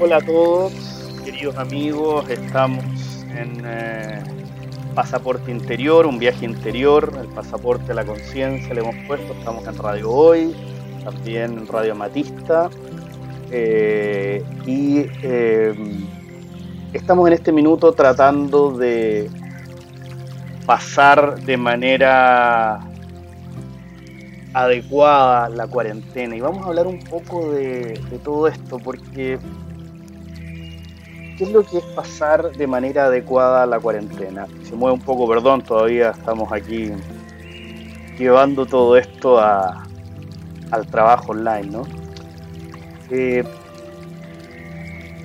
Hola a todos, queridos amigos, estamos en eh, Pasaporte Interior, un viaje interior, el pasaporte a la conciencia le hemos puesto, estamos en Radio Hoy, también en Radio Matista, eh, y eh, estamos en este minuto tratando de pasar de manera adecuada la cuarentena y vamos a hablar un poco de, todo esto porque ¿qué es lo que es pasar de manera adecuada la cuarentena? Se mueve un poco, perdón, todavía estamos aquí llevando todo esto al trabajo online, ¿no? Eh,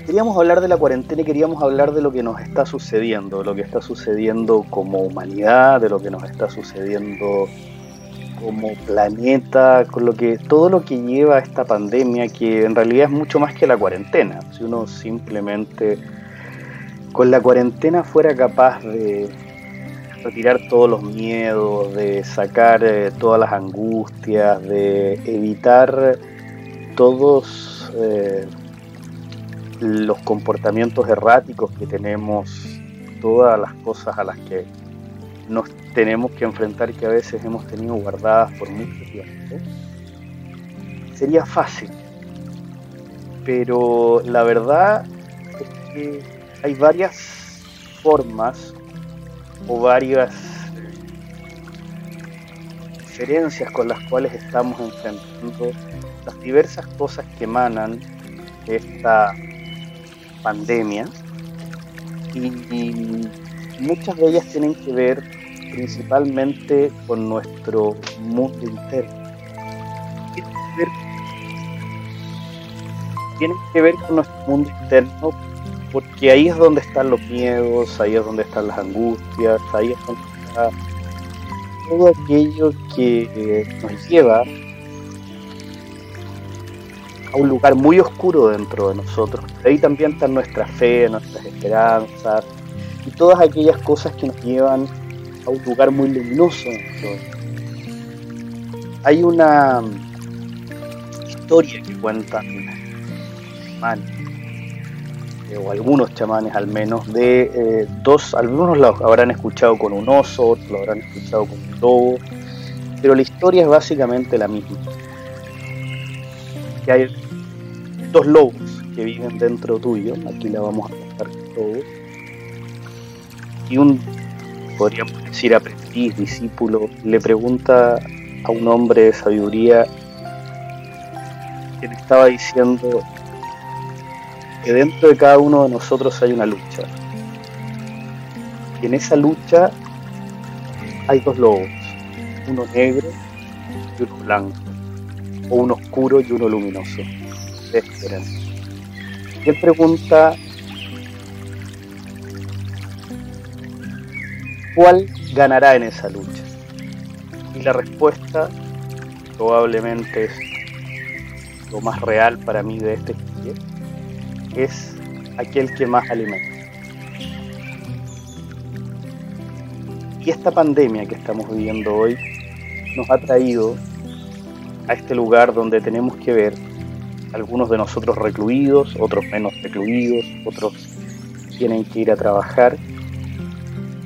queríamos hablar de la cuarentena y queríamos hablar de lo que nos está sucediendo, lo que está sucediendo como humanidad, de lo que nos está sucediendo como planeta, con lo que todo lo que lleva esta pandemia, que en realidad es mucho más que la cuarentena. Si uno simplemente con la cuarentena fuera capaz de retirar todos los miedos, de sacar eh, todas las angustias, de evitar todos eh, los comportamientos erráticos que tenemos, todas las cosas a las que nos tenemos que enfrentar que a veces hemos tenido guardadas por mucho tiempo, sería fácil. Pero la verdad es que hay varias formas o varias diferencias con las cuales estamos enfrentando las diversas cosas que emanan de esta pandemia y muchas de ellas tienen que ver principalmente con nuestro mundo interno. Tienen que ver con nuestro mundo interno porque ahí es donde están los miedos, ahí es donde están las angustias, ahí es donde está todo aquello que nos lleva a un lugar muy oscuro dentro de nosotros. Ahí también está nuestra fe, nuestras esperanzas todas aquellas cosas que nos llevan a un lugar muy luminoso. Hay una historia que cuentan chamanes, eh, o algunos chamanes al menos, de eh, dos, algunos lo habrán escuchado con un oso, otros lo habrán escuchado con un lobo, pero la historia es básicamente la misma. Que hay dos lobos que viven dentro tuyo, aquí la vamos a contar todos, y un podríamos decir aprendiz, discípulo, le pregunta a un hombre de sabiduría que le estaba diciendo que dentro de cada uno de nosotros hay una lucha. Y en esa lucha hay dos lobos, uno negro y uno blanco, o uno oscuro y uno luminoso. Es Y él pregunta ¿Cuál ganará en esa lucha? Y la respuesta probablemente es lo más real para mí de este es aquel que más alimenta. Y esta pandemia que estamos viviendo hoy nos ha traído a este lugar donde tenemos que ver algunos de nosotros recluidos, otros menos recluidos, otros tienen que ir a trabajar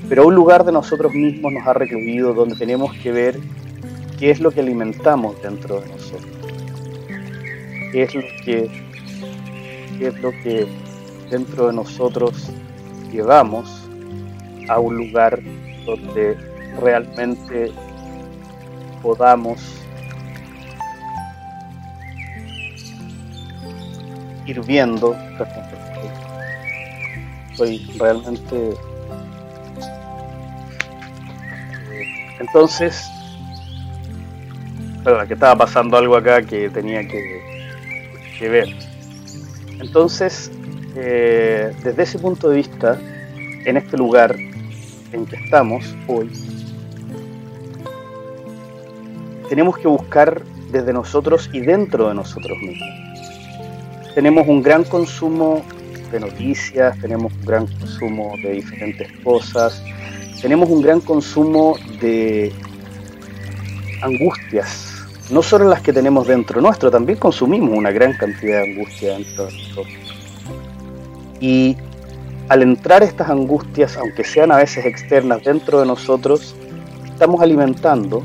pero un lugar de nosotros mismos nos ha recluido donde tenemos que ver qué es lo que alimentamos dentro de nosotros, qué es lo que, qué es lo que dentro de nosotros llevamos a un lugar donde realmente podamos ir viendo. Soy realmente Entonces, perdón, que estaba pasando algo acá que tenía que, ver. Entonces, eh, desde ese punto de vista, en este lugar en que estamos hoy, tenemos que buscar desde nosotros y dentro de nosotros mismos. Tenemos un gran consumo de noticias, tenemos un gran consumo de diferentes cosas, tenemos un gran consumo de angustias, no solo las que tenemos dentro nuestro, también consumimos una gran cantidad de angustia dentro de nosotros. Y al entrar estas angustias, aunque sean a veces externas dentro de nosotros, estamos alimentando,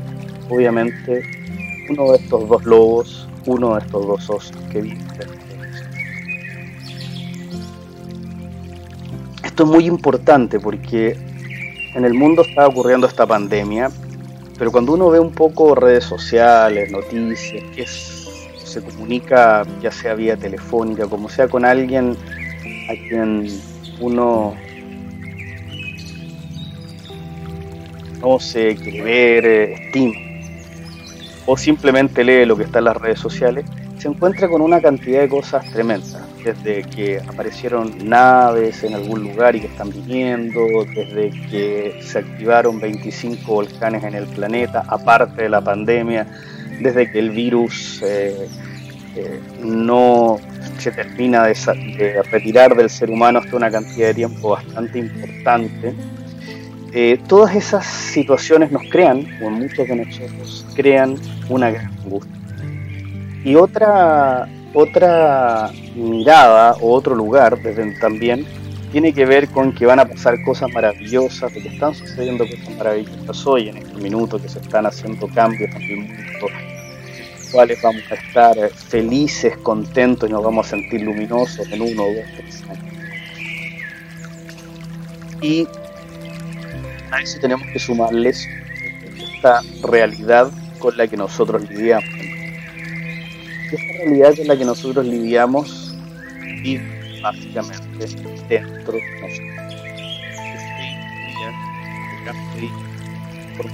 obviamente, uno de estos dos lobos, uno de estos dos osos que viven Esto es muy importante porque en el mundo está ocurriendo esta pandemia, pero cuando uno ve un poco redes sociales, noticias, que se comunica ya sea vía telefónica, como sea con alguien a quien uno no se quiere ver, estima, o simplemente lee lo que está en las redes sociales, se encuentra con una cantidad de cosas tremendas, desde que aparecieron naves en algún lugar y que están viniendo, desde que se activaron 25 volcanes en el planeta, aparte de la pandemia, desde que el virus eh, eh, no se termina de, retirar del ser humano hasta una cantidad de tiempo bastante importante. Eh, todas esas situaciones nos crean, o muchos de nosotros, crean una gran angustia. Y otra, otra mirada o otro lugar también tiene que ver con que van a pasar cosas maravillosas, de que están sucediendo cosas maravillosas hoy en este minuto, que se están haciendo cambios mundo, cuales vamos a estar felices, contentos y nos vamos a sentir luminosos en uno, dos, tres años. Y a eso tenemos que sumarles esta realidad con la que nosotros lidiamos. Esta realidad con la que nosotros lidiamos y básicamente dentro de nosotros. Por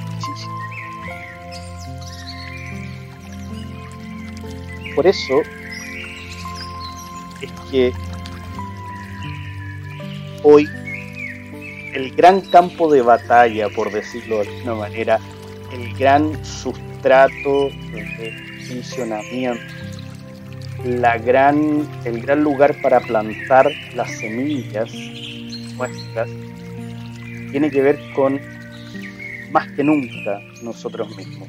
por eso es que hoy el gran campo de batalla, por decirlo de alguna manera, el gran sustrato de funcionamiento, la gran, el gran lugar para plantar las semillas nuestras, tiene que ver con más que nunca nosotros mismos.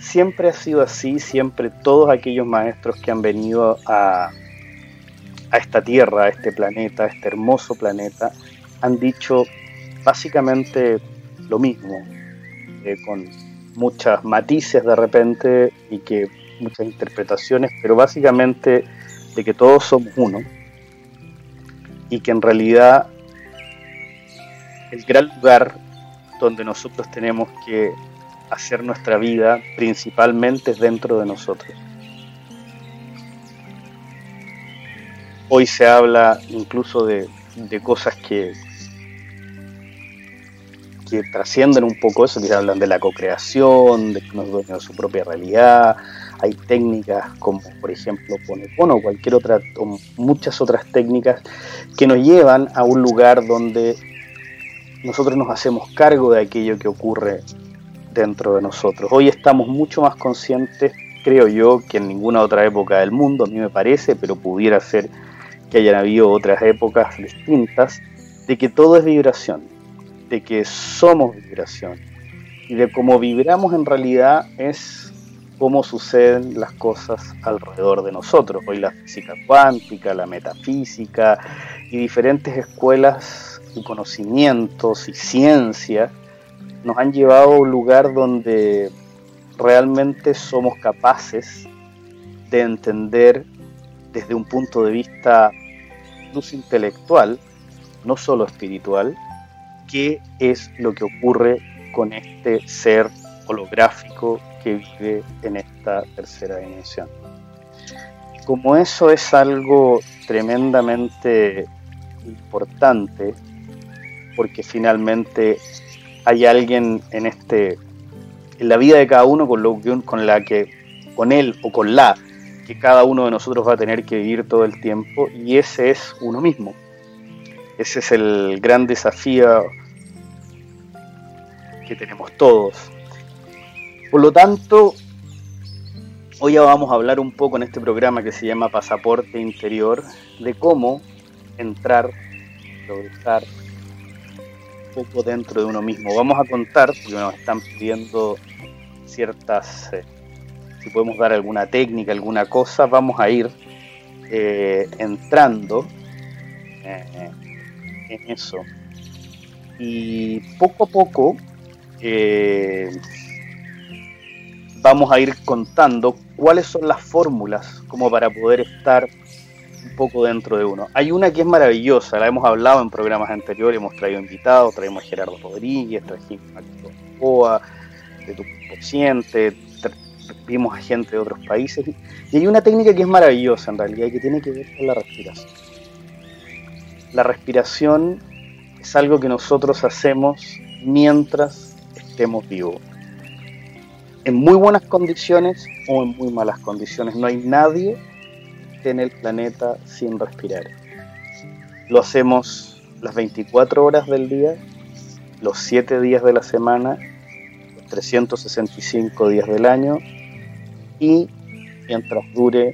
Siempre ha sido así, siempre todos aquellos maestros que han venido a, a esta tierra, a este planeta, a este hermoso planeta, han dicho básicamente lo mismo, eh, con muchas matices de repente y que muchas interpretaciones, pero básicamente de que todos somos uno y que en realidad el gran lugar donde nosotros tenemos que hacer nuestra vida principalmente dentro de nosotros. Hoy se habla incluso de, cosas que, que trascienden un poco eso, que hablan de la co-creación, de que uno es dueño de su propia realidad. Hay técnicas como, por ejemplo, Ponepono o cualquier otra, o muchas otras técnicas que nos llevan a un lugar donde nosotros nos hacemos cargo de aquello que ocurre dentro de nosotros. Hoy estamos mucho más conscientes, creo yo, que en ninguna otra época del mundo, a mí me parece, pero pudiera ser que hayan habido otras épocas distintas, de que todo es vibración, de que somos vibración y de cómo vibramos en realidad es cómo suceden las cosas alrededor de nosotros. Hoy la física cuántica, la metafísica y diferentes escuelas y conocimientos y ciencia nos han llevado a un lugar donde realmente somos capaces de entender desde un punto de vista incluso intelectual, no solo espiritual, qué es lo que ocurre con este ser holográfico que vive en esta tercera dimensión. Como eso es algo tremendamente importante, porque finalmente hay alguien en este en la vida de cada uno con lo con la que con él o con la que cada uno de nosotros va a tener que vivir todo el tiempo y ese es uno mismo. Ese es el gran desafío que tenemos todos. Por lo tanto, hoy vamos a hablar un poco en este programa que se llama Pasaporte Interior de cómo entrar, progresar poco dentro de uno mismo. Vamos a contar, porque nos están pidiendo ciertas, eh, si podemos dar alguna técnica, alguna cosa, vamos a ir eh, entrando eh, en eso. Y poco a poco eh, vamos a ir contando cuáles son las fórmulas como para poder estar un poco dentro de uno. Hay una que es maravillosa, la hemos hablado en programas anteriores, hemos traído invitados, traemos a Gerardo Rodríguez, trajimos a Coa, de tu consciente, vimos a gente de otros países. Y hay una técnica que es maravillosa en realidad y que tiene que ver con la respiración. La respiración es algo que nosotros hacemos mientras estemos vivos. En muy buenas condiciones o en muy malas condiciones. No hay nadie en el planeta sin respirar. Lo hacemos las 24 horas del día, los 7 días de la semana, los 365 días del año y mientras dure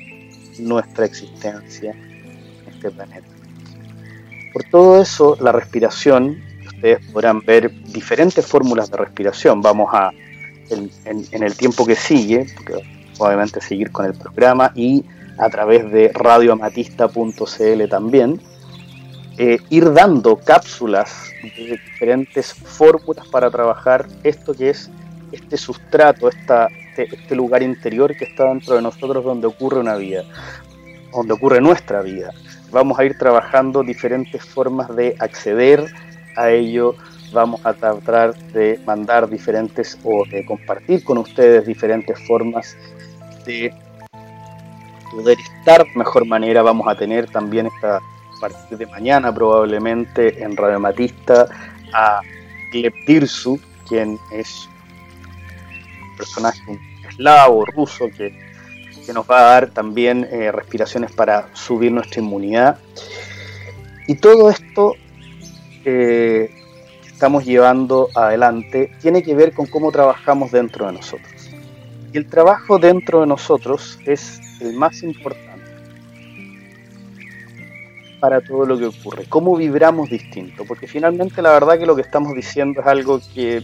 nuestra existencia en este planeta. Por todo eso, la respiración, ustedes podrán ver diferentes fórmulas de respiración. Vamos a, en, el tiempo que sigue, obviamente seguir con el programa y a través de radioamatista.cl también, eh, ir dando cápsulas de diferentes fórmulas para trabajar esto que es este sustrato, esta, este, este, lugar interior que está dentro de nosotros donde ocurre una vida, donde ocurre nuestra vida. Vamos a ir trabajando diferentes formas de acceder a ello, vamos a tratar de mandar diferentes o de compartir con ustedes diferentes formas de poder estar de mejor manera. Vamos a tener también esta a partir de mañana probablemente en Radio Matista a Gleb Tirsu, quien es personaje eslavo, ruso, que, nos va a dar también eh, respiraciones para subir nuestra inmunidad. Y todo esto eh, que estamos llevando adelante tiene que ver con cómo trabajamos dentro de nosotros. Y el trabajo dentro de nosotros es el más importante para todo lo que ocurre. Cómo vibramos distinto, porque finalmente la verdad que lo que estamos diciendo es algo que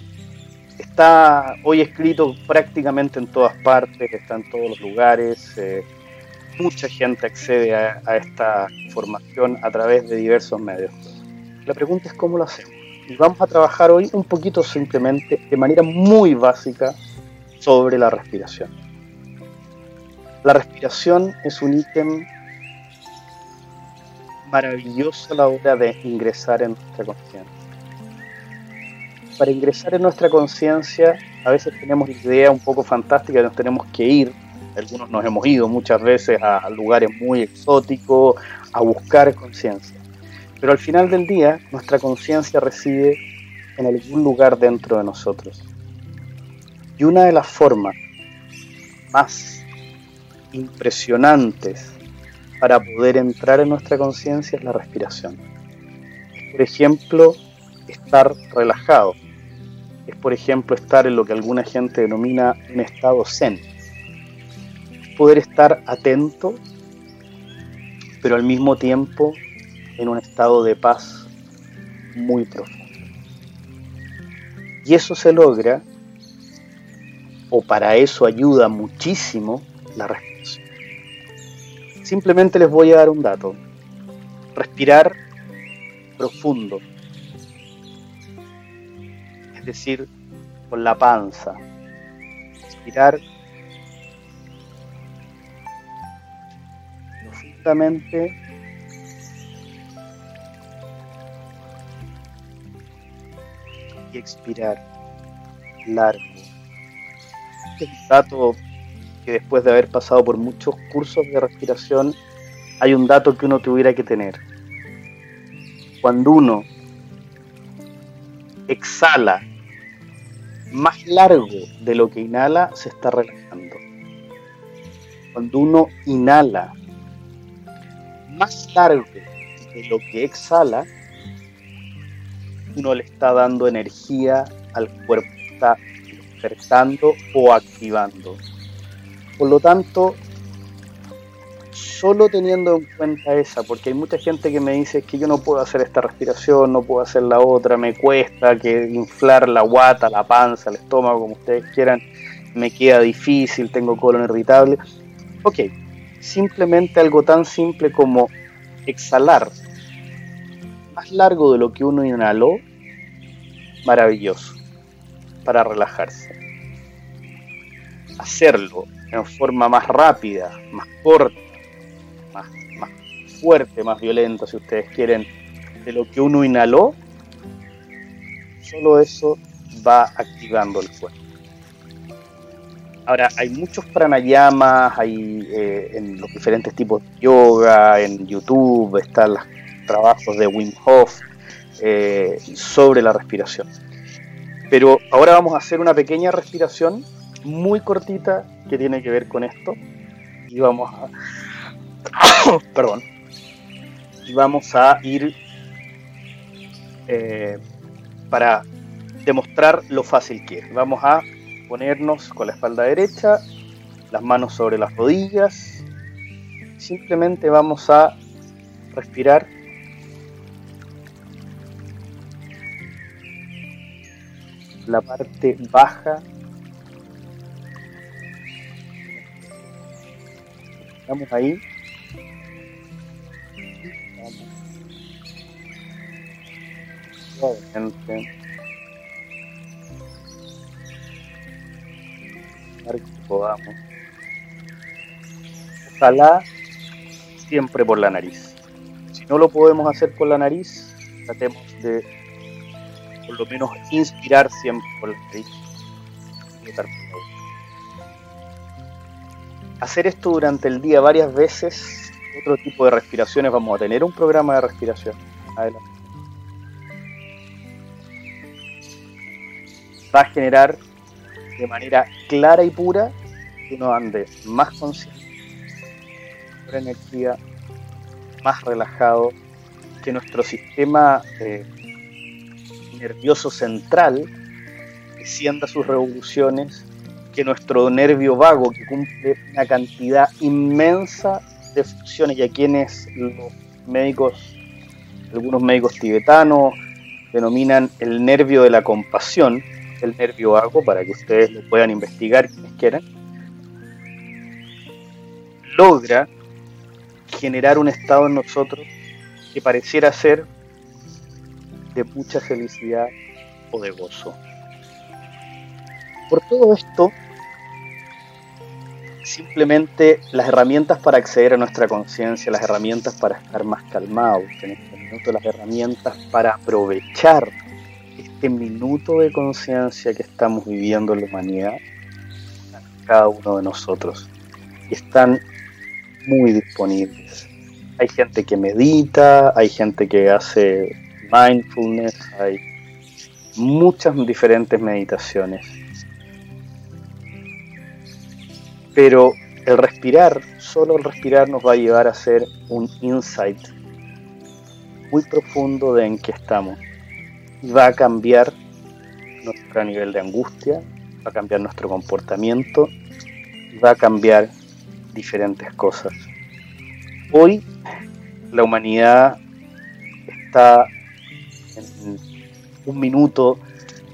está hoy escrito prácticamente en todas partes, está en todos los lugares. Eh, mucha gente accede a, esta información a través de diversos medios. La pregunta es cómo lo hacemos. Y vamos a trabajar hoy un poquito simplemente, de manera muy básica, sobre la respiración. La respiración es un ítem maravilloso a la hora de ingresar en nuestra conciencia para ingresar en nuestra conciencia, a veces tenemos idea un poco fantástica de nos tenemos que ir. Algunos nos hemos ido muchas veces a lugares muy exóticos a buscar conciencia. Pero al final del día, nuestra conciencia reside en algún lugar dentro de nosotros. Y una de las formas más impresionantes para poder entrar en nuestra conciencia es la respiración. Por ejemplo, estar relajado. Es, por ejemplo, estar en lo que alguna gente denomina un estado zen. Poder estar atento, pero al mismo tiempo en un estado de paz muy profundo. Y eso se logra, o para eso ayuda muchísimo, la respiración. Simplemente les voy a dar un dato. Respirar profundo, es decir, con la panza. Respirar profundamente. Y expirar largo. Este es un dato que después de haber pasado por muchos cursos de respiración, hay un dato que uno tuviera que tener. Cuando uno exhala más largo de lo que inhala, se está relajando. Cuando uno inhala más largo de lo que exhala, uno le está dando energía al cuerpo, está despertando o activando. Por lo tanto, solo teniendo en cuenta esa, porque hay mucha gente que me dice que yo no puedo hacer esta respiración, no puedo hacer la otra, me cuesta que inflar la guata, la panza, el estómago, como ustedes quieran, me queda difícil, tengo colon irritable. Ok, simplemente algo tan simple como exhalar más largo de lo que uno inhaló, maravilloso, para relajarse. Hacerlo en forma más rápida, más corta, más, fuerte, más violenta, si ustedes quieren, de lo que uno inhaló, solo eso va activando el cuerpo. Ahora, hay muchos pranayamas, hay eh, en los diferentes tipos de yoga, en YouTube están los trabajos de Wim Hof eh, sobre la respiración. Pero ahora vamos a hacer una pequeña respiración muy cortita que tiene que ver con esto. Y vamos a. Perdón. Y vamos a ir eh, para demostrar lo fácil que es. Vamos a ponernos con la espalda derecha, las manos sobre las rodillas. Simplemente vamos a respirar la parte baja. Estamos ahí. Podamos. Ojalá siempre por la nariz. Si no lo podemos hacer por la nariz, tratemos de por lo menos inspirar siempre por. Hacer esto durante el día varias veces, otro tipo de respiraciones, vamos a tener un programa de respiración. Adelante. Va a generar de manera clara y pura, que uno ande más consciente, con energía, más relajado, que nuestro sistema eh, nervioso central descienda sus revoluciones, que nuestro nervio vago, que cumple una cantidad inmensa de funciones, y a quienes los médicos, algunos médicos tibetanos, denominan el nervio de la compasión, el nervio vago para que ustedes lo puedan investigar quienes quieran, logra generar un estado en nosotros que pareciera ser de mucha felicidad o de gozo. Por todo esto, simplemente las herramientas para acceder a nuestra conciencia, las herramientas para estar más calmados, en este minuto las herramientas para aprovechar este minuto de conciencia que estamos viviendo en la humanidad, cada uno de nosotros. Están muy disponibles. Hay gente que medita, hay gente que hace mindfulness, hay muchas diferentes meditaciones. Pero el respirar, solo el respirar nos va a llevar a hacer un insight muy profundo de en qué estamos va a cambiar nuestro nivel de angustia, va a cambiar nuestro comportamiento, va a cambiar diferentes cosas. Hoy la humanidad está en un minuto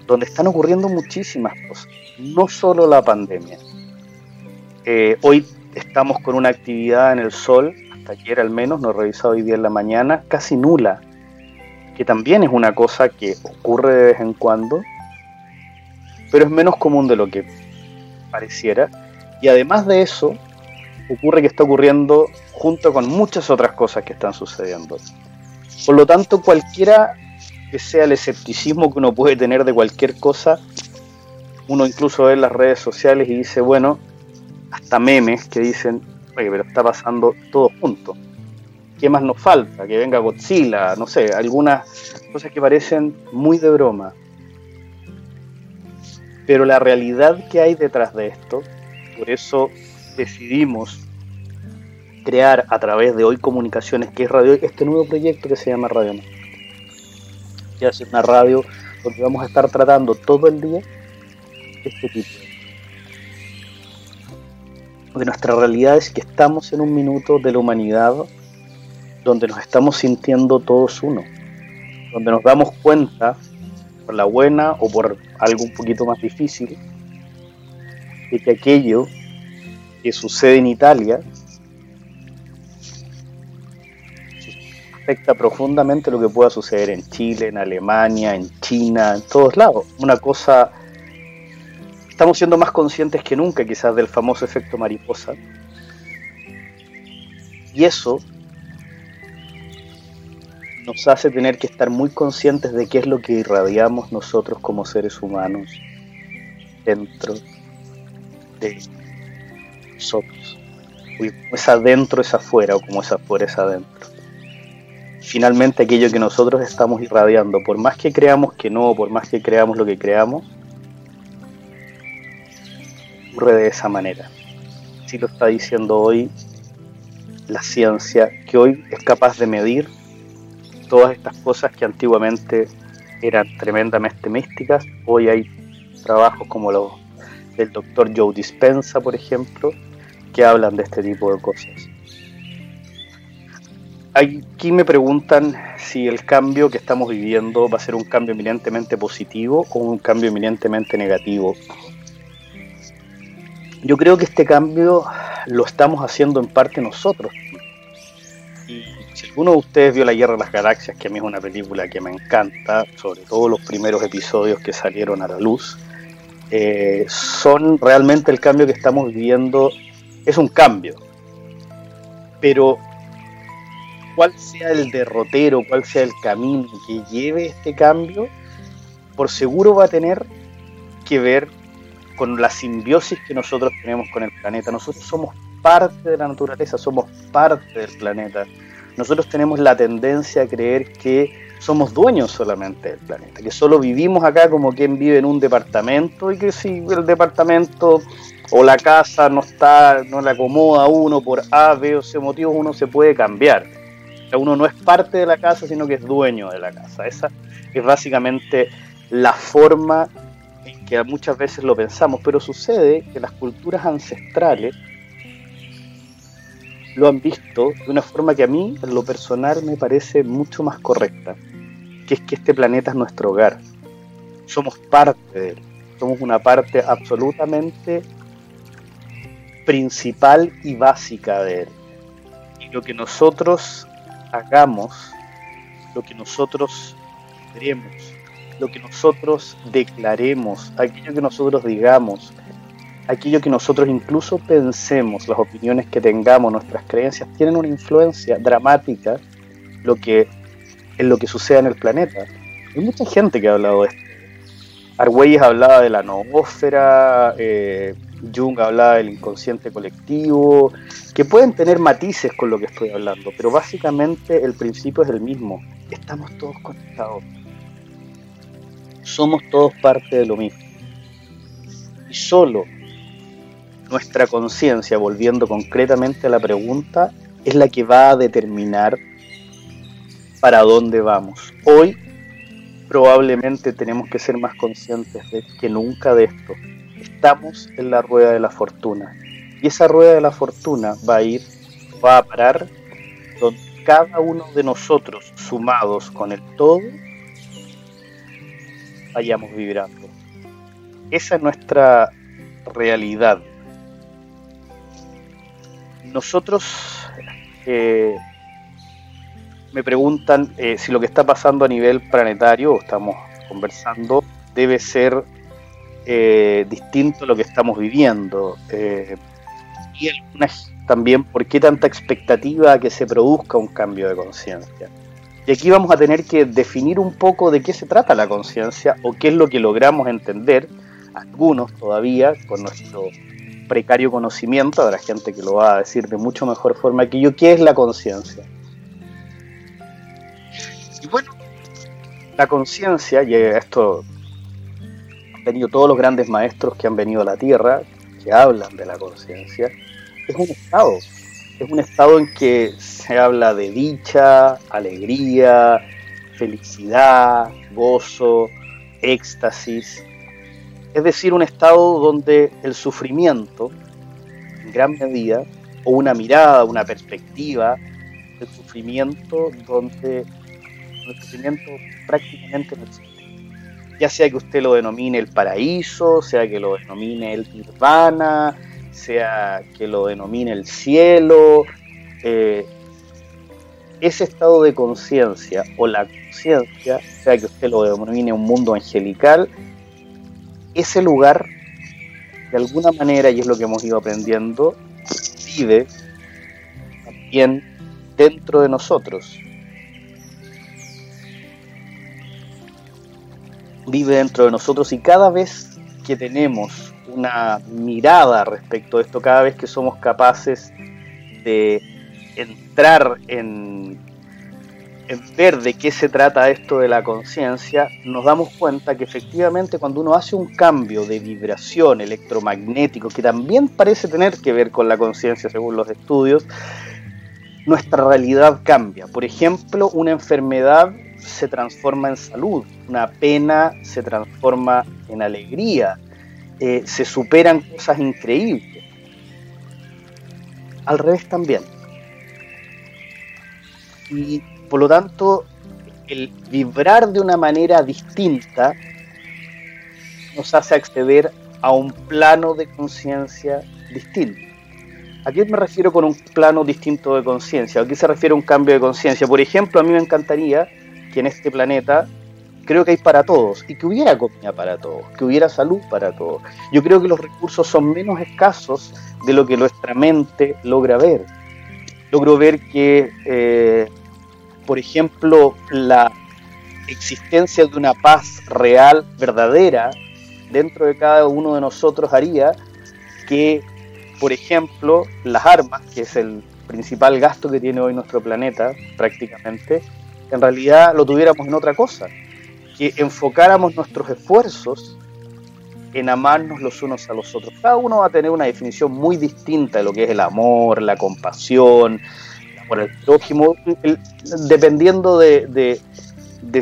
donde están ocurriendo muchísimas cosas, no solo la pandemia. Eh, hoy estamos con una actividad en el sol, hasta ayer al menos, no he revisado hoy día en la mañana, casi nula que también es una cosa que ocurre de vez en cuando, pero es menos común de lo que pareciera. Y además de eso, ocurre que está ocurriendo junto con muchas otras cosas que están sucediendo. Por lo tanto, cualquiera que sea el escepticismo que uno puede tener de cualquier cosa, uno incluso ve en las redes sociales y dice, bueno, hasta memes que dicen, oye, pero está pasando todo junto. ¿Qué más nos falta? Que venga Godzilla, no sé, algunas cosas que parecen muy de broma. Pero la realidad que hay detrás de esto, por eso decidimos crear a través de Hoy Comunicaciones, que es radio, este nuevo proyecto que se llama Radio Que es una radio donde vamos a estar tratando todo el día este tipo. De nuestra realidad es que estamos en un minuto de la humanidad donde nos estamos sintiendo todos uno, donde nos damos cuenta, por la buena o por algo un poquito más difícil, de que aquello que sucede en Italia afecta profundamente lo que pueda suceder en Chile, en Alemania, en China, en todos lados. Una cosa, estamos siendo más conscientes que nunca quizás del famoso efecto mariposa. Y eso nos hace tener que estar muy conscientes de qué es lo que irradiamos nosotros como seres humanos dentro de nosotros. Es adentro es afuera o como es afuera es adentro. Finalmente aquello que nosotros estamos irradiando, por más que creamos que no, por más que creamos lo que creamos, ocurre de esa manera. Así lo está diciendo hoy la ciencia, que hoy es capaz de medir todas estas cosas que antiguamente eran tremendamente místicas. Hoy hay trabajos como los del doctor Joe Dispensa, por ejemplo, que hablan de este tipo de cosas. Aquí me preguntan si el cambio que estamos viviendo va a ser un cambio eminentemente positivo o un cambio eminentemente negativo. Yo creo que este cambio lo estamos haciendo en parte nosotros. Y si alguno de ustedes vio La Guerra de las Galaxias, que a mí es una película que me encanta, sobre todo los primeros episodios que salieron a la luz, eh, son realmente el cambio que estamos viviendo, es un cambio. Pero cuál sea el derrotero, cuál sea el camino que lleve este cambio, por seguro va a tener que ver con la simbiosis que nosotros tenemos con el planeta. Nosotros somos parte de la naturaleza, somos parte del planeta. Nosotros tenemos la tendencia a creer que somos dueños solamente del planeta, que solo vivimos acá como quien vive en un departamento y que si el departamento o la casa no está, no le acomoda uno por A, B o C motivos, uno se puede cambiar. Sea, uno no es parte de la casa, sino que es dueño de la casa. Esa es básicamente la forma en que muchas veces lo pensamos, pero sucede que las culturas ancestrales lo han visto de una forma que a mí, en lo personal, me parece mucho más correcta, que es que este planeta es nuestro hogar. Somos parte de él, somos una parte absolutamente principal y básica de él. Y lo que nosotros hagamos, lo que nosotros queremos, lo que nosotros declaremos, aquello que nosotros digamos, aquello que nosotros incluso pensemos, las opiniones que tengamos, nuestras creencias, tienen una influencia dramática lo que, en lo que sucede en el planeta. Hay mucha gente que ha hablado de esto. Argüelles hablaba de la noósfera, eh, Jung hablaba del inconsciente colectivo, que pueden tener matices con lo que estoy hablando, pero básicamente el principio es el mismo. Estamos todos conectados. Somos todos parte de lo mismo. Y solo nuestra conciencia, volviendo concretamente a la pregunta, es la que va a determinar para dónde vamos. Hoy probablemente tenemos que ser más conscientes de que nunca de esto. Estamos en la rueda de la fortuna. Y esa rueda de la fortuna va a ir, va a parar donde cada uno de nosotros, sumados con el todo, vayamos vibrando. Esa es nuestra realidad nosotros eh, me preguntan eh, si lo que está pasando a nivel planetario, estamos conversando, debe ser eh, distinto a lo que estamos viviendo. y algunas también, ¿por qué tanta expectativa a que se produzca un cambio de conciencia? Y aquí vamos a tener que definir un poco de qué se trata la conciencia o qué es lo que logramos entender, algunos todavía, con nuestro precario conocimiento, habrá gente que lo va a decir de mucho mejor forma que yo, ¿qué es la conciencia? Y bueno, la conciencia, y esto venido todos los grandes maestros que han venido a la Tierra, que hablan de la conciencia, es un estado, es un estado en que se habla de dicha, alegría, felicidad, gozo, éxtasis, es decir, un estado donde el sufrimiento, en gran medida, o una mirada, una perspectiva del sufrimiento donde el sufrimiento prácticamente no existe. Ya sea que usted lo denomine el paraíso, sea que lo denomine el nirvana, sea que lo denomine el cielo, eh, ese estado de conciencia o la conciencia, sea que usted lo denomine un mundo angelical, ese lugar, de alguna manera, y es lo que hemos ido aprendiendo, vive también dentro de nosotros. Vive dentro de nosotros y cada vez que tenemos una mirada respecto a esto, cada vez que somos capaces de entrar en, ver de qué se trata esto de la conciencia, nos damos cuenta que efectivamente cuando uno hace un cambio de vibración electromagnético, que también parece tener que ver con la conciencia según los estudios, nuestra realidad cambia. Por ejemplo, una enfermedad se transforma en salud, una pena se transforma en alegría, eh, se superan cosas increíbles. Al revés también. Y por lo tanto, el vibrar de una manera distinta nos hace acceder a un plano de conciencia distinto. ¿A qué me refiero con un plano distinto de conciencia? ¿A qué se refiere un cambio de conciencia? Por ejemplo, a mí me encantaría en este planeta creo que hay para todos y que hubiera comida para todos, que hubiera salud para todos. Yo creo que los recursos son menos escasos de lo que nuestra mente logra ver. Logro ver que eh, por ejemplo, la existencia de una paz real, verdadera, dentro de cada uno de nosotros haría que, por ejemplo, las armas, que es el principal gasto que tiene hoy nuestro planeta prácticamente, en realidad lo tuviéramos en otra cosa, que enfocáramos nuestros esfuerzos en amarnos los unos a los otros. Cada uno va a tener una definición muy distinta de lo que es el amor, la compasión, por el prójimo, dependiendo de,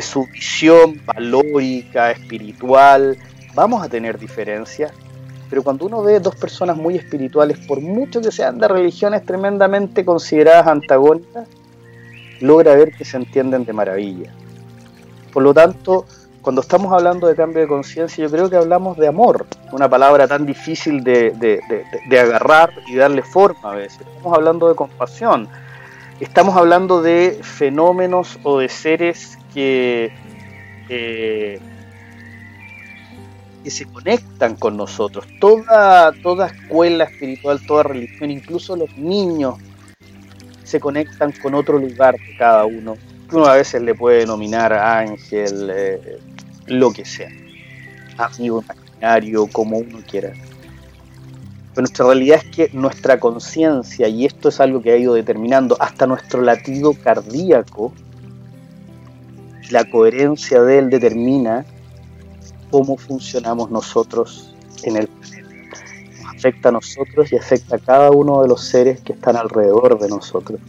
su visión valórica, espiritual, vamos a tener diferencias. Pero cuando uno ve dos personas muy espirituales, por mucho que sean de religiones tremendamente consideradas antagónicas, logra ver que se entienden de maravilla. Por lo tanto, cuando estamos hablando de cambio de conciencia, yo creo que hablamos de amor, una palabra tan difícil de, de, agarrar y darle forma a veces. Estamos hablando de compasión, estamos hablando de fenómenos o de seres que, eh, que se conectan con nosotros. Toda, toda escuela espiritual, toda religión, incluso los niños se conectan con otro lugar de cada uno. Uno a veces le puede denominar ángel, eh, lo que sea, amigo imaginario, como uno quiera. Pero nuestra realidad es que nuestra conciencia, y esto es algo que ha ido determinando hasta nuestro latido cardíaco, la coherencia de él determina cómo funcionamos nosotros en el planeta. Afecta a nosotros y afecta a cada uno de los seres que están alrededor de nosotros.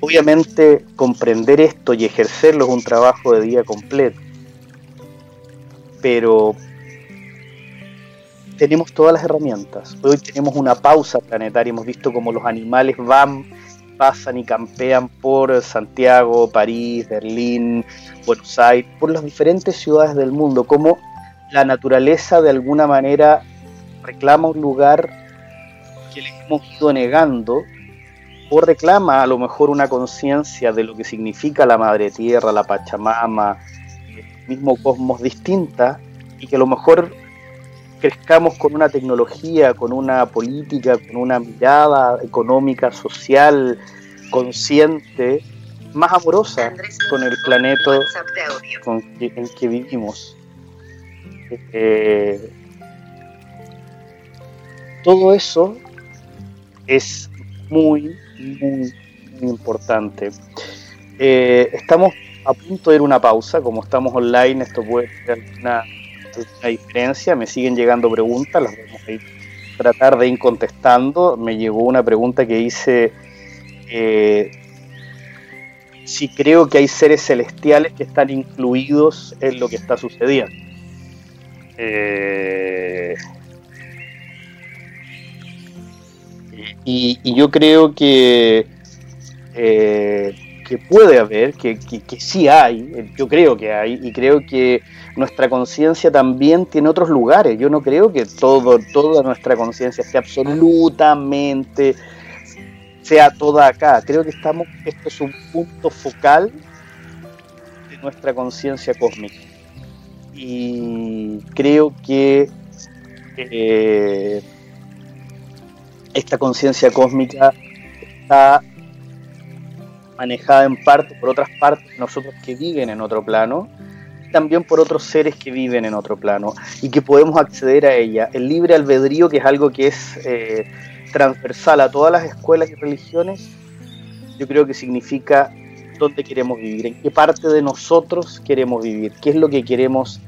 Obviamente comprender esto y ejercerlo es un trabajo de día completo, pero tenemos todas las herramientas. Hoy tenemos una pausa planetaria, hemos visto cómo los animales van, pasan y campean por Santiago, París, Berlín, Buenos Aires, por las diferentes ciudades del mundo, cómo la naturaleza de alguna manera reclama un lugar que les hemos ido negando o reclama a lo mejor una conciencia de lo que significa la madre tierra, la Pachamama, el mismo cosmos distinta y que a lo mejor crezcamos con una tecnología, con una política, con una mirada económica, social, consciente, más amorosa con el planeta con en el que vivimos. Eh, todo eso es muy, muy, muy importante. Eh, estamos a punto de ir a una pausa, como estamos online, esto puede ser una diferencia, me siguen llegando preguntas, las vamos a tratar de ir contestando. Me llegó una pregunta que dice eh, si creo que hay seres celestiales que están incluidos en lo que está sucediendo. Eh, y, yo creo que eh, que puede haber, que, que, sí hay, yo creo que hay, y creo que nuestra conciencia también tiene otros lugares. Yo no creo que todo, toda nuestra conciencia esté absolutamente sea toda acá. Creo que estamos, esto es un punto focal de nuestra conciencia cósmica. Y creo que eh, esta conciencia cósmica está manejada en parte por otras partes nosotros que viven en otro plano, también por otros seres que viven en otro plano y que podemos acceder a ella. El libre albedrío, que es algo que es eh, transversal a todas las escuelas y religiones, yo creo que significa dónde queremos vivir, en qué parte de nosotros queremos vivir, qué es lo que queremos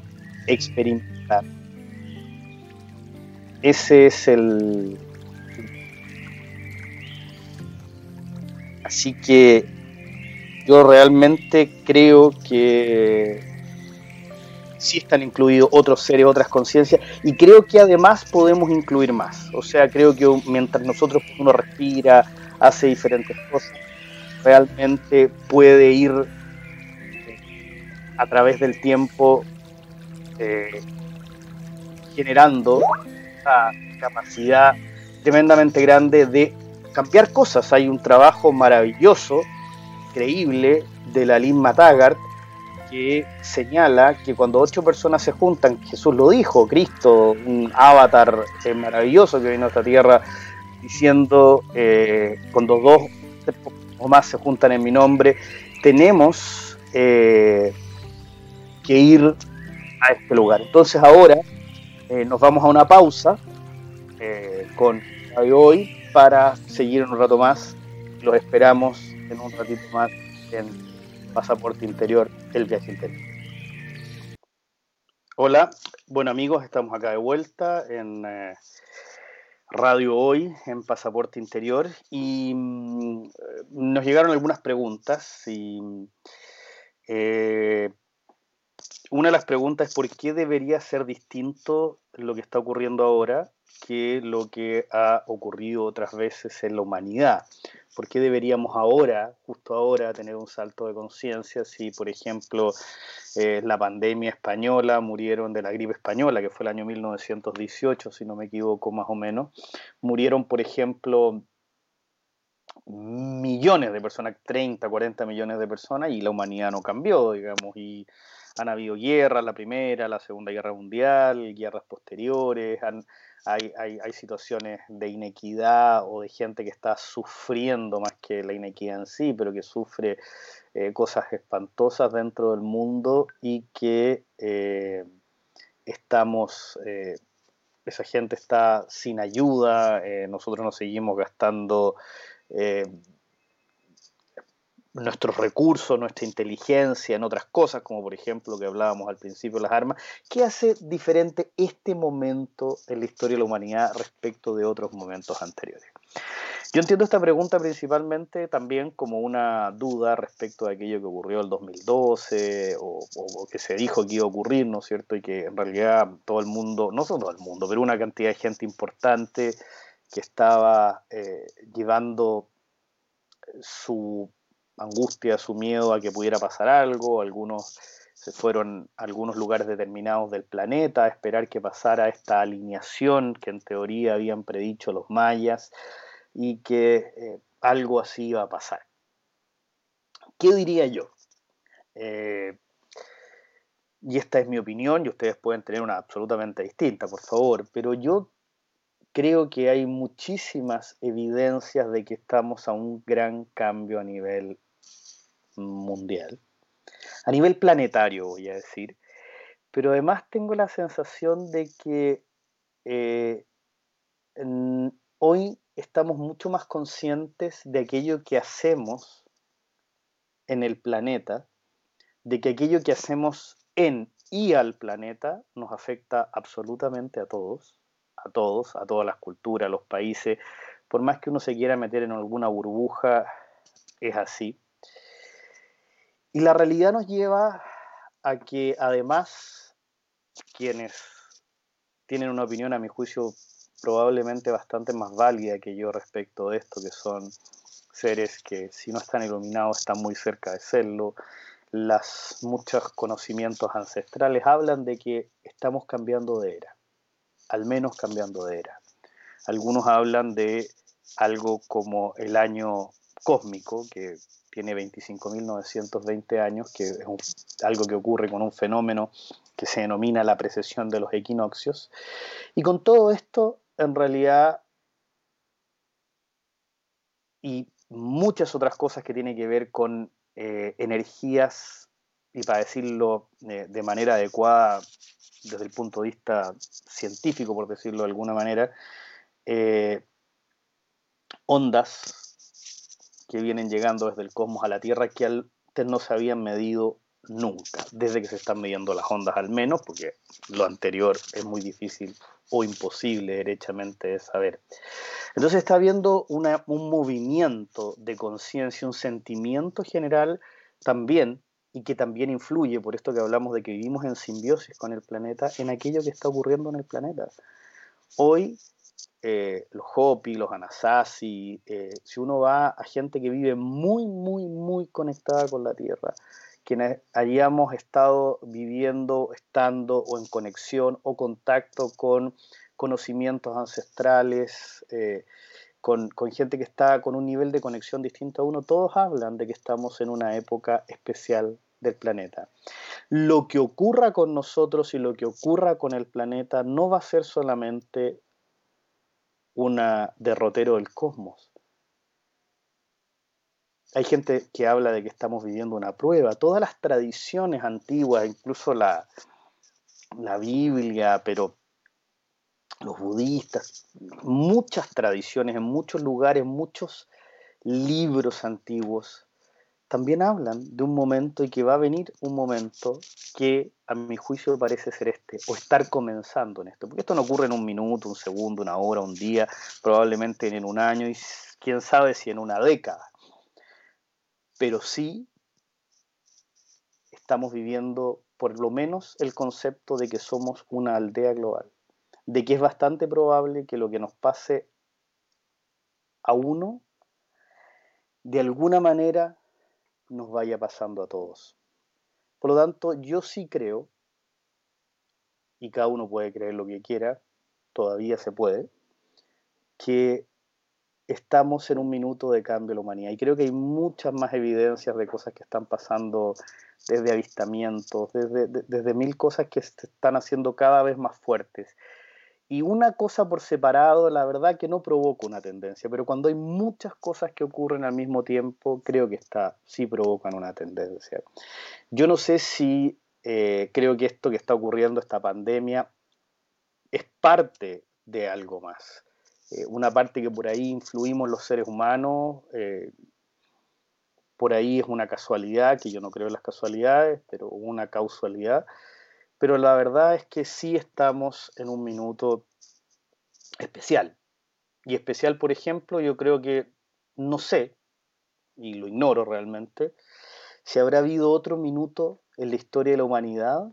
experimentar. Ese es el... Así que yo realmente creo que sí están incluidos otros seres, otras conciencias, y creo que además podemos incluir más. O sea, creo que mientras nosotros uno respira, hace diferentes cosas, realmente puede ir a través del tiempo eh, generando una capacidad tremendamente grande de cambiar cosas. Hay un trabajo maravilloso, creíble, de la Lynn Taggart, que señala que cuando ocho personas se juntan, Jesús lo dijo, Cristo, un avatar eh, maravilloso que vino a esta tierra diciendo, eh, cuando dos o más se juntan en mi nombre, tenemos que ir a este lugar. Entonces ahora nos vamos a una pausa con hoy para seguir un rato más. Los esperamos en un ratito más en Pasaporte Interior, el viaje interior. Hola, bueno amigos, estamos acá de vuelta en eh, Radio Hoy, en Pasaporte Interior, y mm, nos llegaron algunas preguntas. Y, eh, una de las preguntas es por qué debería ser distinto lo que está ocurriendo ahora que lo que ha ocurrido otras veces en la humanidad. ¿Por qué deberíamos ahora, justo ahora, tener un salto de conciencia si, por ejemplo, eh, la pandemia española, murieron de la gripe española, que fue el año 1918, si no me equivoco más o menos, murieron, por ejemplo, millones de personas, 30, 40 millones de personas, y la humanidad no cambió, digamos, y han habido guerras, la primera, la segunda guerra mundial, guerras posteriores, han, hay, hay, situaciones de inequidad o de gente que está sufriendo más que la inequidad en sí, pero que sufre eh, cosas espantosas dentro del mundo y que eh, estamos, eh, esa gente está sin ayuda, nosotros nos seguimos gastando nuestros recursos, nuestra inteligencia en otras cosas, como por ejemplo que hablábamos al principio las armas, ¿qué hace diferente este momento en la historia de la humanidad respecto de otros momentos anteriores? Yo entiendo esta pregunta principalmente también como una duda respecto de aquello que ocurrió el 2012 o, que se dijo que iba a ocurrir, ¿no es cierto? Y que en realidad todo el mundo, no solo todo el mundo, pero una cantidad de gente importante que estaba eh, llevando su angustia, su miedo a que pudiera pasar algo, algunos se fueron a algunos lugares determinados del planeta a esperar que pasara esta alineación que en teoría habían predicho los mayas y que eh, algo así iba a pasar. ¿Qué diría yo? Eh, y esta es mi opinión y ustedes pueden tener una absolutamente distinta, por favor, pero yo creo que hay muchísimas evidencias de que estamos a un gran cambio a nivel mundial, a nivel planetario voy a decir, pero además tengo la sensación de que eh, hoy estamos mucho más conscientes de aquello que hacemos en el planeta, de que aquello que hacemos en y al planeta nos afecta absolutamente a todos, a todos, a todas las culturas, a los países, por más que uno se quiera meter en alguna burbuja, es así. Y la realidad nos lleva a que además quienes tienen una opinión a mi juicio probablemente bastante más válida que yo respecto de esto, que son seres que si no están iluminados están muy cerca de serlo, las muchos conocimientos ancestrales hablan de que estamos cambiando de era, al menos cambiando de era. Algunos hablan de algo como el año cósmico, que tiene 25.920 años, que es algo que ocurre con un fenómeno que se denomina la precesión de los equinoccios. Y con todo esto, en realidad, y muchas otras cosas que tienen que ver con eh, energías, y para decirlo eh, de manera adecuada desde el punto de vista científico, por decirlo de alguna manera, eh, ondas que vienen llegando desde el cosmos a la Tierra que antes no se habían medido nunca, desde que se están midiendo las ondas al menos, porque lo anterior es muy difícil o imposible derechamente de saber. Entonces está habiendo un movimiento de conciencia, un sentimiento general también, y que también influye, por esto que hablamos de que vivimos en simbiosis con el planeta, en aquello que está ocurriendo en el planeta. Hoy eh, los Hopi, los Anasazi, eh, si uno va a gente que vive muy, muy, muy conectada con la Tierra, quienes hayamos estado viviendo, estando o en conexión o contacto con conocimientos ancestrales, eh, con, con, gente que está con un nivel de conexión distinto a uno, todos hablan de que estamos en una época especial del planeta. Lo que ocurra con nosotros y lo que ocurra con el planeta no va a ser solamente una derrotero del cosmos. Hay gente que habla de que estamos viviendo una prueba. Todas las tradiciones antiguas, incluso la, la Biblia, pero los budistas, muchas tradiciones en muchos lugares, muchos libros antiguos, también hablan de un momento y que va a venir un momento que a mi juicio parece ser este, o estar comenzando en esto, porque esto no ocurre en un minuto, un segundo, una hora, un día, probablemente en un año y quién sabe si en una década, pero sí estamos viviendo por lo menos el concepto de que somos una aldea global, de que es bastante probable que lo que nos pase a uno, de alguna manera nos vaya pasando a todos. Por lo tanto, yo sí creo, y cada uno puede creer lo que quiera, todavía se puede, que estamos en un minuto de cambio en la humanidad. Y creo que hay muchas más evidencias de cosas que están pasando desde avistamientos, desde, desde mil cosas que se están haciendo cada vez más fuertes. Y una cosa por separado, la verdad que no provoca una tendencia, pero cuando hay muchas cosas que ocurren al mismo tiempo, creo que está, sí provocan una tendencia. Yo no sé si eh, creo que esto que está ocurriendo, esta pandemia, es parte de algo más. Eh, una parte que por ahí influimos los seres humanos, eh, por ahí es una casualidad, que yo no creo en las casualidades, pero una causalidad pero la verdad es que sí estamos en un minuto especial. Y especial, por ejemplo, yo creo que no sé, y lo ignoro realmente, si habrá habido otro minuto en la historia de la humanidad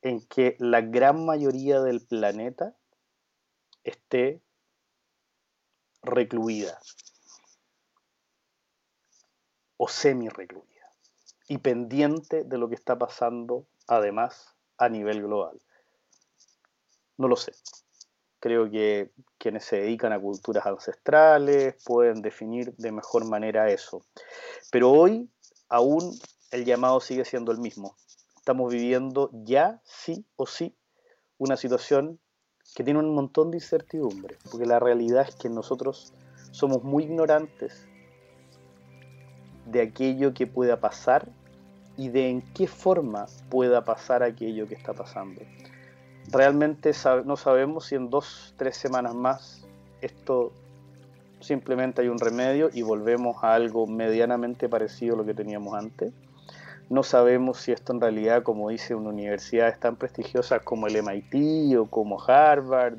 en que la gran mayoría del planeta esté recluida o semi-recluida y pendiente de lo que está pasando además a nivel global. No lo sé. Creo que quienes se dedican a culturas ancestrales pueden definir de mejor manera eso. Pero hoy aún el llamado sigue siendo el mismo. Estamos viviendo ya, sí o sí, una situación que tiene un montón de incertidumbre, porque la realidad es que nosotros somos muy ignorantes de aquello que pueda pasar y de en qué forma pueda pasar aquello que está pasando. Realmente no sabemos si en dos, tres semanas más esto simplemente hay un remedio y volvemos a algo medianamente parecido a lo que teníamos antes. No sabemos si esto en realidad, como dice una universidad tan prestigiosa como el MIT o como Harvard,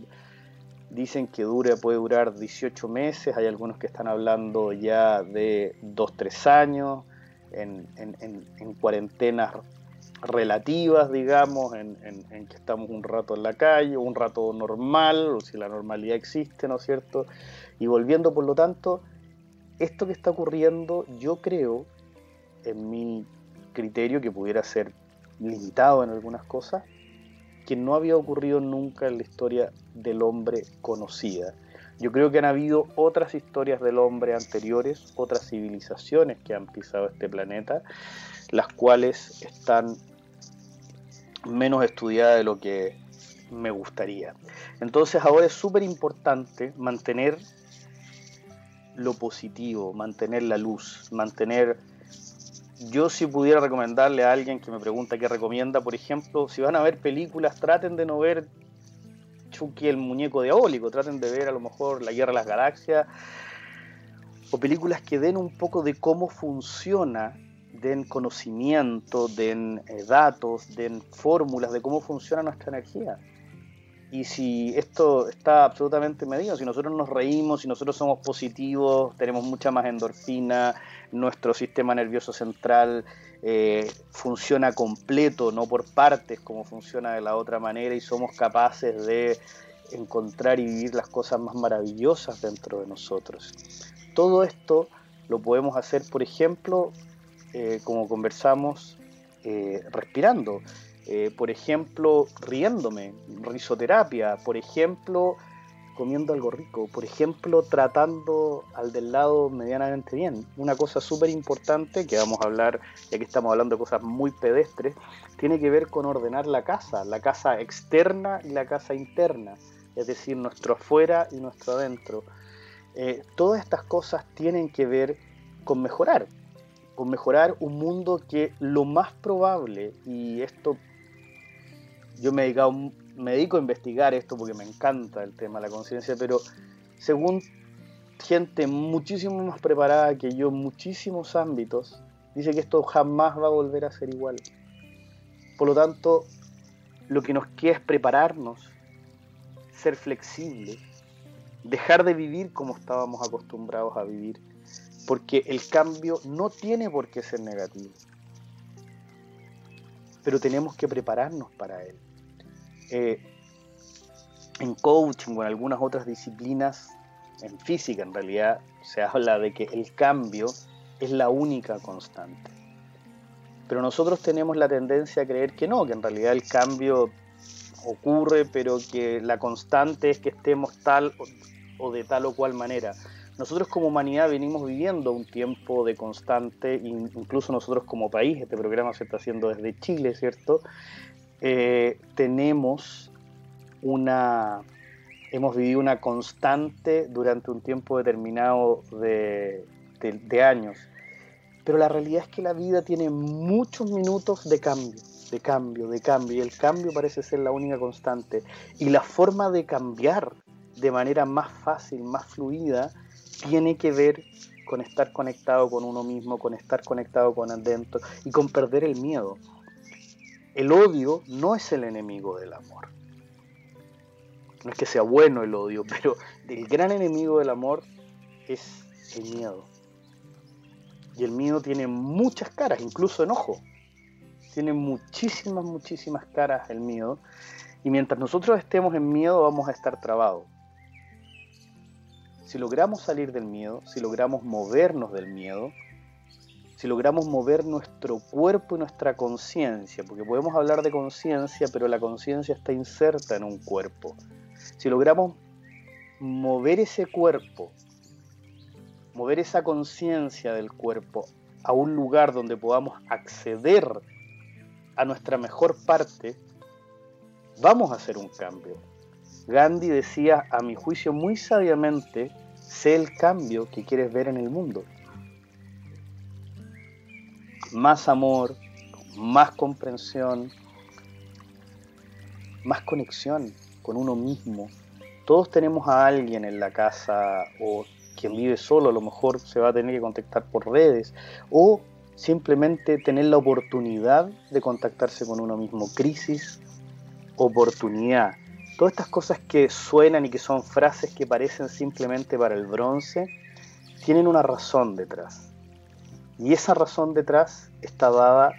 dicen que dura, puede durar 18 meses, hay algunos que están hablando ya de 2-3 años en, cuarentenas relativas, digamos, en, que estamos un rato en la calle, un rato normal, o si la normalidad existe, ¿no es cierto? Y volviendo, por lo tanto, esto que está ocurriendo, yo creo, en mi criterio, que pudiera ser limitado en algunas cosas, que no había ocurrido nunca en la historia del hombre conocida. Yo creo que han habido otras historias del hombre anteriores, otras civilizaciones que han pisado este planeta, las cuales están menos estudiadas de lo que me gustaría. Entonces ahora es súper importante mantener lo positivo, mantener la luz, mantener... Yo si pudiera recomendarle a alguien que me pregunta qué recomienda, por ejemplo, si van a ver películas, traten de no ver Chucky el muñeco diabólico, traten de ver a lo mejor La Guerra de las Galaxias, o películas que den un poco de cómo funciona, den conocimiento, den eh, datos, den fórmulas de cómo funciona nuestra energía. Y si esto está absolutamente medido, si nosotros nos reímos, si nosotros somos positivos, tenemos mucha más endorfina, nuestro sistema nervioso central eh, funciona completo, no por partes como funciona de la otra manera, y somos capaces de encontrar y vivir las cosas más maravillosas dentro de nosotros. Todo esto lo podemos hacer, por ejemplo, eh, como conversamos, eh, respirando. Por ejemplo, riéndome, risoterapia, por ejemplo, comiendo algo rico, por ejemplo, tratando al del lado medianamente bien. Una cosa súper importante que vamos a hablar, ya que estamos hablando de cosas muy pedestres, tiene que ver con ordenar la casa, la casa externa y la casa interna, es decir, nuestro afuera y nuestro adentro. Eh, todas estas cosas tienen que ver con mejorar, con mejorar un mundo que lo más probable, y esto yo me, me dedico a investigar esto porque me encanta el tema de la conciencia, pero según gente muchísimo más preparada que yo muchísimos ámbitos, dice que esto jamás va a volver a ser igual. Por lo tanto, lo que nos queda es prepararnos, ser flexibles, dejar de vivir como estábamos acostumbrados a vivir, porque el cambio no tiene por qué ser negativo pero tenemos que prepararnos para él. Eh, en coaching o en algunas otras disciplinas, en física en realidad, se habla de que el cambio es la única constante. Pero nosotros tenemos la tendencia a creer que no, que en realidad el cambio ocurre, pero que la constante es que estemos tal o de tal o cual manera. Nosotros como humanidad venimos viviendo un tiempo de constante, incluso nosotros como país, este programa se está haciendo desde Chile, ¿cierto? Eh, tenemos una, hemos vivido una constante durante un tiempo determinado de, de años. Pero la realidad es que la vida tiene muchos minutos de cambio, de cambio, de cambio, y el cambio parece ser la única constante. Y la forma de cambiar de manera más fácil, más fluida, tiene que ver con estar conectado con uno mismo, con estar conectado con adentro y con perder el miedo. El odio no es el enemigo del amor. No es que sea bueno el odio, pero el gran enemigo del amor es el miedo. Y el miedo tiene muchas caras, incluso enojo. Tiene muchísimas, muchísimas caras el miedo. Y mientras nosotros estemos en miedo vamos a estar trabados si logramos salir del miedo, si logramos movernos del miedo, si logramos mover nuestro cuerpo y nuestra conciencia, porque podemos hablar de conciencia, pero la conciencia está inserta en un cuerpo. Si logramos mover ese cuerpo, mover esa conciencia del cuerpo a un lugar donde podamos acceder a nuestra mejor parte, vamos a hacer un cambio. Gandhi decía, a mi juicio muy sabiamente, sé el cambio que quieres ver en el mundo. Más amor, más comprensión, más conexión con uno mismo. Todos tenemos a alguien en la casa o quien vive solo a lo mejor se va a tener que contactar por redes o simplemente tener la oportunidad de contactarse con uno mismo. Crisis, oportunidad todas estas cosas que suenan y que son frases que parecen simplemente para el bronce, tienen una razón detrás. Y esa razón detrás está dada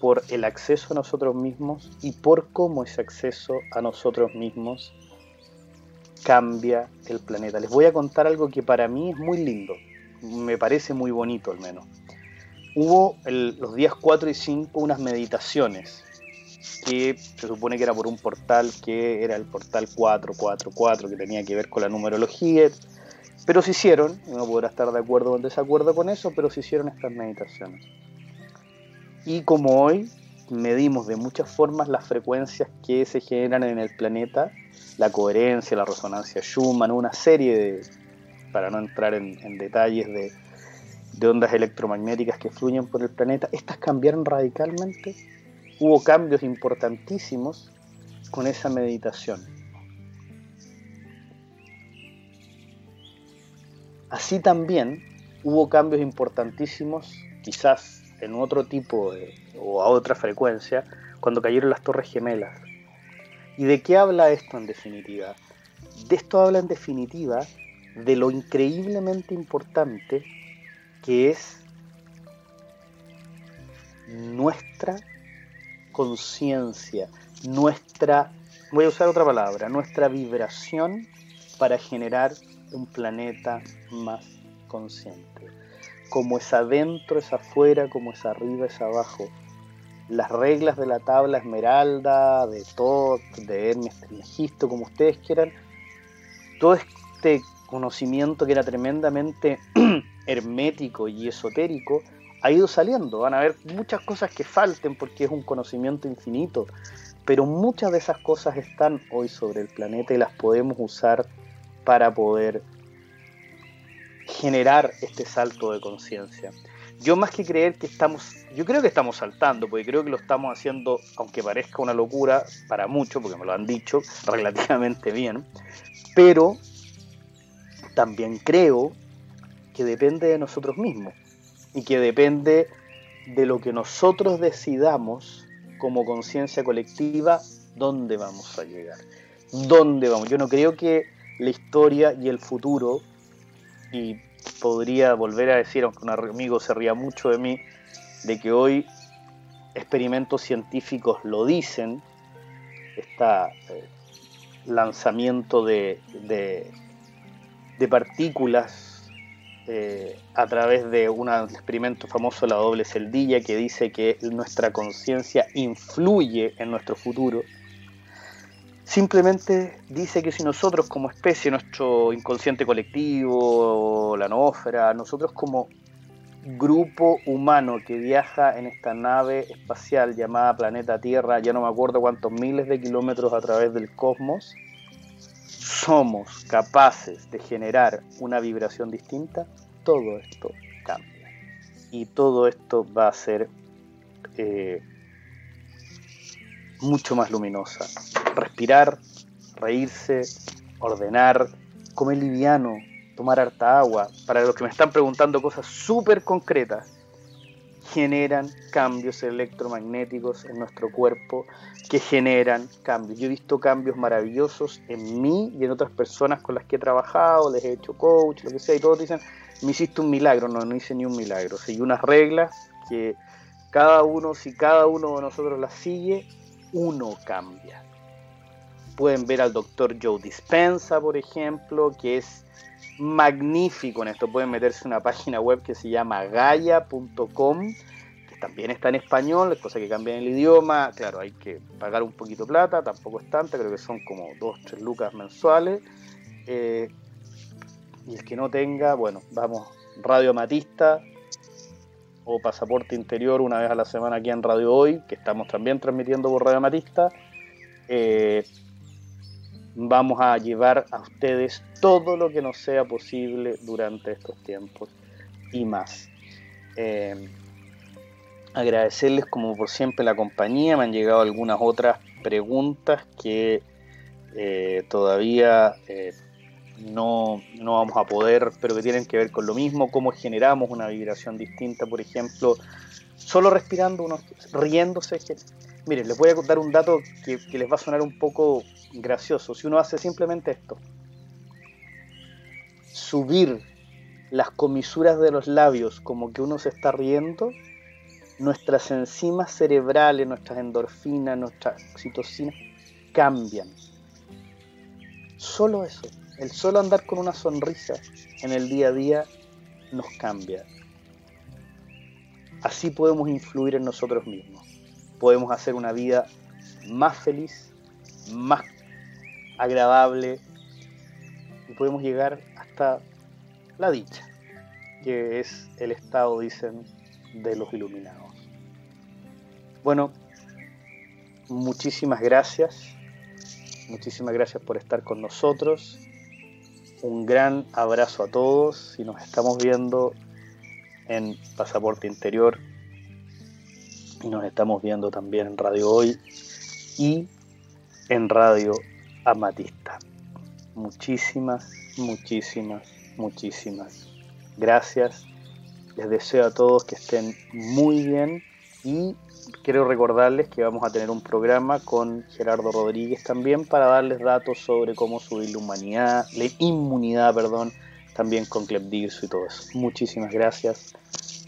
por el acceso a nosotros mismos y por cómo ese acceso a nosotros mismos cambia el planeta. Les voy a contar algo que para mí es muy lindo, me parece muy bonito al menos. Hubo los días 4 y 5 unas meditaciones que se supone que era por un portal que era el portal 444, que tenía que ver con la numerología, pero se hicieron, no podrá estar de acuerdo o en desacuerdo con eso, pero se hicieron estas meditaciones. Y como hoy medimos de muchas formas las frecuencias que se generan en el planeta, la coherencia, la resonancia Schumann, una serie de, para no entrar en, detalles de, de ondas electromagnéticas que fluyen por el planeta, estas cambiaron radicalmente. Hubo cambios importantísimos con esa meditación. Así también hubo cambios importantísimos, quizás en otro tipo o a otra frecuencia, cuando cayeron las torres gemelas. ¿Y de qué habla esto en definitiva? De esto habla en definitiva de lo increíblemente importante que es nuestra conciencia, nuestra, voy a usar otra palabra, nuestra vibración para generar un planeta más consciente. Como es adentro, es afuera, como es arriba, es abajo. Las reglas de la tabla esmeralda, de Todd, de Hermes Trismegisto, como ustedes quieran, todo este conocimiento que era tremendamente hermético y esotérico, ha ido saliendo. Van a haber muchas cosas que falten porque es un conocimiento infinito, pero muchas de esas cosas están hoy sobre el planeta y las podemos usar para poder generar este salto de conciencia. Yo más que creer que estamos, yo creo que estamos saltando, porque creo que lo estamos haciendo, aunque parezca una locura para muchos, porque me lo han dicho relativamente bien, pero también creo que depende de nosotros mismos y que depende de lo que nosotros decidamos como conciencia colectiva, dónde vamos a llegar, dónde vamos. Yo no creo que la historia y el futuro, y podría volver a decir, aunque un amigo se ría mucho de mí, de que hoy experimentos científicos lo dicen, este lanzamiento de, de, partículas eh, a través de un experimento famoso, la doble celdilla, que dice que nuestra conciencia influye en nuestro futuro Simplemente dice que si nosotros como especie, nuestro inconsciente colectivo, la noósfera, nosotros como grupo humano que viaja en esta nave espacial llamada planeta Tierra, ya no me acuerdo cuántos miles de kilómetros a través del cosmos, somos capaces de generar una vibración distinta, todo esto cambia. Y todo esto va a ser eh, mucho más luminosa. Respirar, reírse, ordenar, comer liviano, tomar harta agua. Para los que me están preguntando cosas súper concretas, generan cambios electromagnéticos en nuestro cuerpo que generan cambios. Yo he visto cambios maravillosos en mí y en otras personas con las que he trabajado, les he hecho coach, lo que sea, y todos dicen, me hiciste un milagro. No, no hice ni un milagro. Seguí unas reglas que cada uno, si cada uno de nosotros las sigue, uno cambia. Pueden ver al doctor Joe Dispensa, por ejemplo, que es magnífico en esto. Pueden meterse en una página web que se llama gaia.com, que también está en español, es cosa que cambia el idioma. Claro, hay que pagar un poquito plata, tampoco es tanta, creo que son como 2, 3 lucas mensuales. Eh, y el que no tenga, bueno, vamos, Radio Matista, o Pasaporte Interior una vez a la semana aquí en Radio Hoy, que estamos también transmitiendo por Radio Matista. Eh, vamos a llevar a ustedes todo lo que nos sea posible durante estos tiempos y más. Eh, agradecerles como por siempre la compañía, me han llegado algunas otras preguntas que eh, todavía no, no vamos a poder, pero que tienen que ver con lo mismo, cómo generamos una vibración distinta, por ejemplo, solo respirando, uno, riéndose. Miren, les voy a dar un dato que, que les va a sonar un poco gracioso. Si uno hace simplemente esto, subir las comisuras de los labios como que uno se está riendo, nuestras enzimas cerebrales, nuestras endorfinas, nuestras oxitocinas cambian. Solo eso. El solo andar con una sonrisa en el día a día nos cambia. Así podemos influir en nosotros mismos. Podemos hacer una vida más feliz, más agradable y podemos llegar hasta la dicha, que es el estado, dicen, de los iluminados. Bueno, muchísimas gracias, muchísimas gracias por estar con nosotros. Un gran abrazo a todos y nos estamos viendo en Pasaporte Interior y nos estamos viendo también en Radio Hoy y en Radio Amatista. Muchísimas, muchísimas, muchísimas gracias. Les deseo a todos que estén muy bien y quiero recordarles que vamos a tener un programa con Gerardo Rodríguez también para darles datos sobre cómo subir la humanidad, la inmunidad, perdón, también con Clepdirso y todo eso. Muchísimas gracias.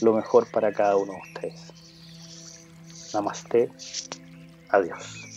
Lo mejor para cada uno de ustedes. Namaste. Adiós.